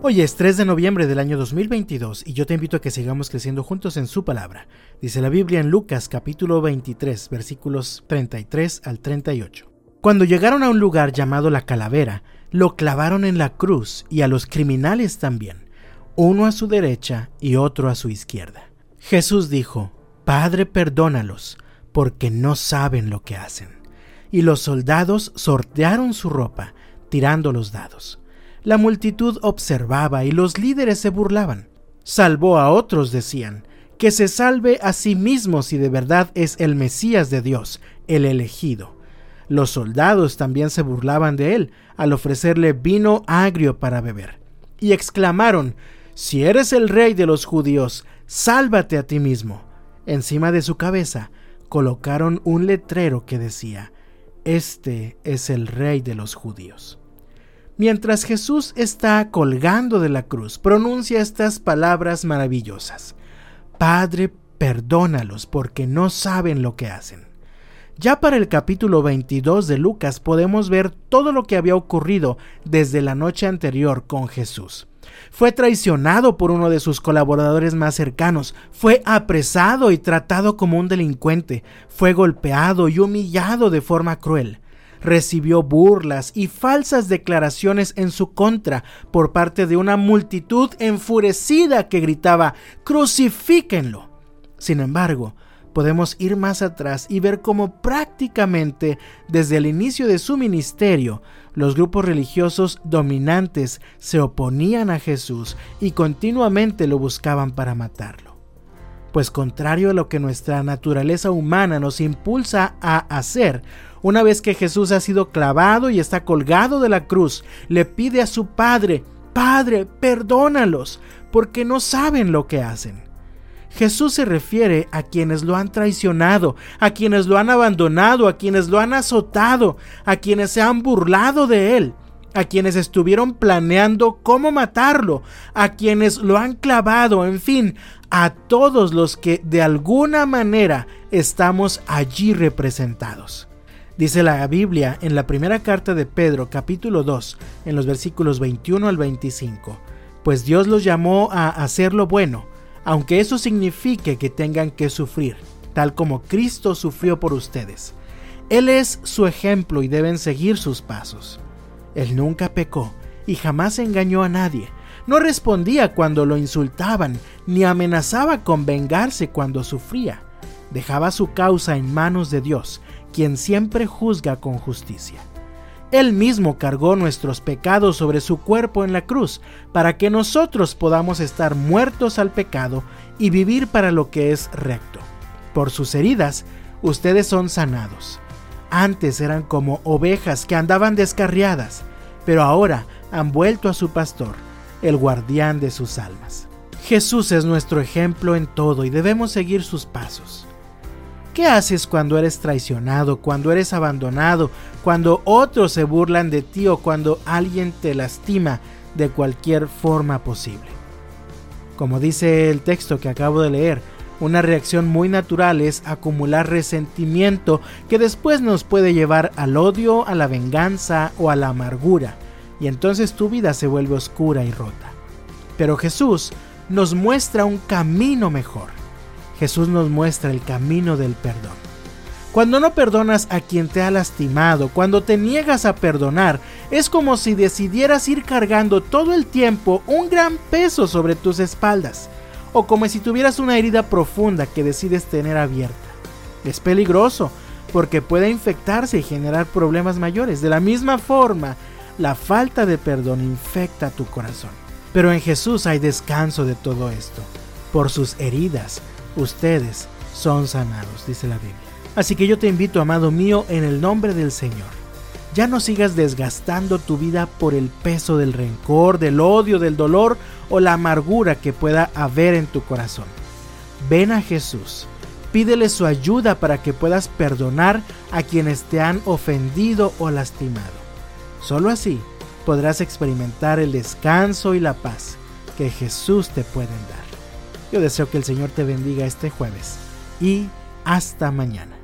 Hoy es 3 de noviembre del año 2022 y yo te invito a que sigamos creciendo juntos en su palabra. Dice la Biblia en Lucas capítulo 23 versículos 33 al 38. Cuando llegaron a un lugar llamado la calavera, lo clavaron en la cruz y a los criminales también, uno a su derecha y otro a su izquierda. Jesús dijo, Padre, perdónalos, porque no saben lo que hacen. Y los soldados sortearon su ropa, tirando los dados. La multitud observaba y los líderes se burlaban. Salvó a otros, decían, que se salve a sí mismo si de verdad es el Mesías de Dios, el elegido. Los soldados también se burlaban de él al ofrecerle vino agrio para beber. Y exclamaron, Si eres el rey de los judíos, sálvate a ti mismo. Encima de su cabeza colocaron un letrero que decía, Este es el rey de los judíos. Mientras Jesús está colgando de la cruz, pronuncia estas palabras maravillosas. Padre, perdónalos porque no saben lo que hacen. Ya para el capítulo 22 de Lucas podemos ver todo lo que había ocurrido desde la noche anterior con Jesús. Fue traicionado por uno de sus colaboradores más cercanos, fue apresado y tratado como un delincuente, fue golpeado y humillado de forma cruel recibió burlas y falsas declaraciones en su contra por parte de una multitud enfurecida que gritaba crucifíquenlo. Sin embargo, podemos ir más atrás y ver cómo prácticamente desde el inicio de su ministerio los grupos religiosos dominantes se oponían a Jesús y continuamente lo buscaban para matarlo. Pues contrario a lo que nuestra naturaleza humana nos impulsa a hacer, una vez que Jesús ha sido clavado y está colgado de la cruz, le pide a su Padre, Padre, perdónalos, porque no saben lo que hacen. Jesús se refiere a quienes lo han traicionado, a quienes lo han abandonado, a quienes lo han azotado, a quienes se han burlado de él, a quienes estuvieron planeando cómo matarlo, a quienes lo han clavado, en fin, a todos los que de alguna manera estamos allí representados. Dice la Biblia en la primera carta de Pedro capítulo 2 en los versículos 21 al 25, pues Dios los llamó a hacer lo bueno, aunque eso signifique que tengan que sufrir, tal como Cristo sufrió por ustedes. Él es su ejemplo y deben seguir sus pasos. Él nunca pecó y jamás engañó a nadie. No respondía cuando lo insultaban, ni amenazaba con vengarse cuando sufría. Dejaba su causa en manos de Dios quien siempre juzga con justicia. Él mismo cargó nuestros pecados sobre su cuerpo en la cruz, para que nosotros podamos estar muertos al pecado y vivir para lo que es recto. Por sus heridas, ustedes son sanados. Antes eran como ovejas que andaban descarriadas, pero ahora han vuelto a su pastor, el guardián de sus almas. Jesús es nuestro ejemplo en todo y debemos seguir sus pasos. ¿Qué haces cuando eres traicionado, cuando eres abandonado, cuando otros se burlan de ti o cuando alguien te lastima de cualquier forma posible? Como dice el texto que acabo de leer, una reacción muy natural es acumular resentimiento que después nos puede llevar al odio, a la venganza o a la amargura, y entonces tu vida se vuelve oscura y rota. Pero Jesús nos muestra un camino mejor Jesús nos muestra el camino del perdón. Cuando no perdonas a quien te ha lastimado, cuando te niegas a perdonar, es como si decidieras ir cargando todo el tiempo un gran peso sobre tus espaldas, o como si tuvieras una herida profunda que decides tener abierta. Es peligroso, porque puede infectarse y generar problemas mayores. De la misma forma, la falta de perdón infecta tu corazón. Pero en Jesús hay descanso de todo esto. Por sus heridas, ustedes son sanados, dice la Biblia. Así que yo te invito, amado mío, en el nombre del Señor. Ya no sigas desgastando tu vida por el peso del rencor, del odio, del dolor o la amargura que pueda haber en tu corazón. Ven a Jesús, pídele su ayuda para que puedas perdonar a quienes te han ofendido o lastimado. Solo así podrás experimentar el descanso y la paz que Jesús te puede dar. Yo deseo que el Señor te bendiga este jueves y hasta mañana.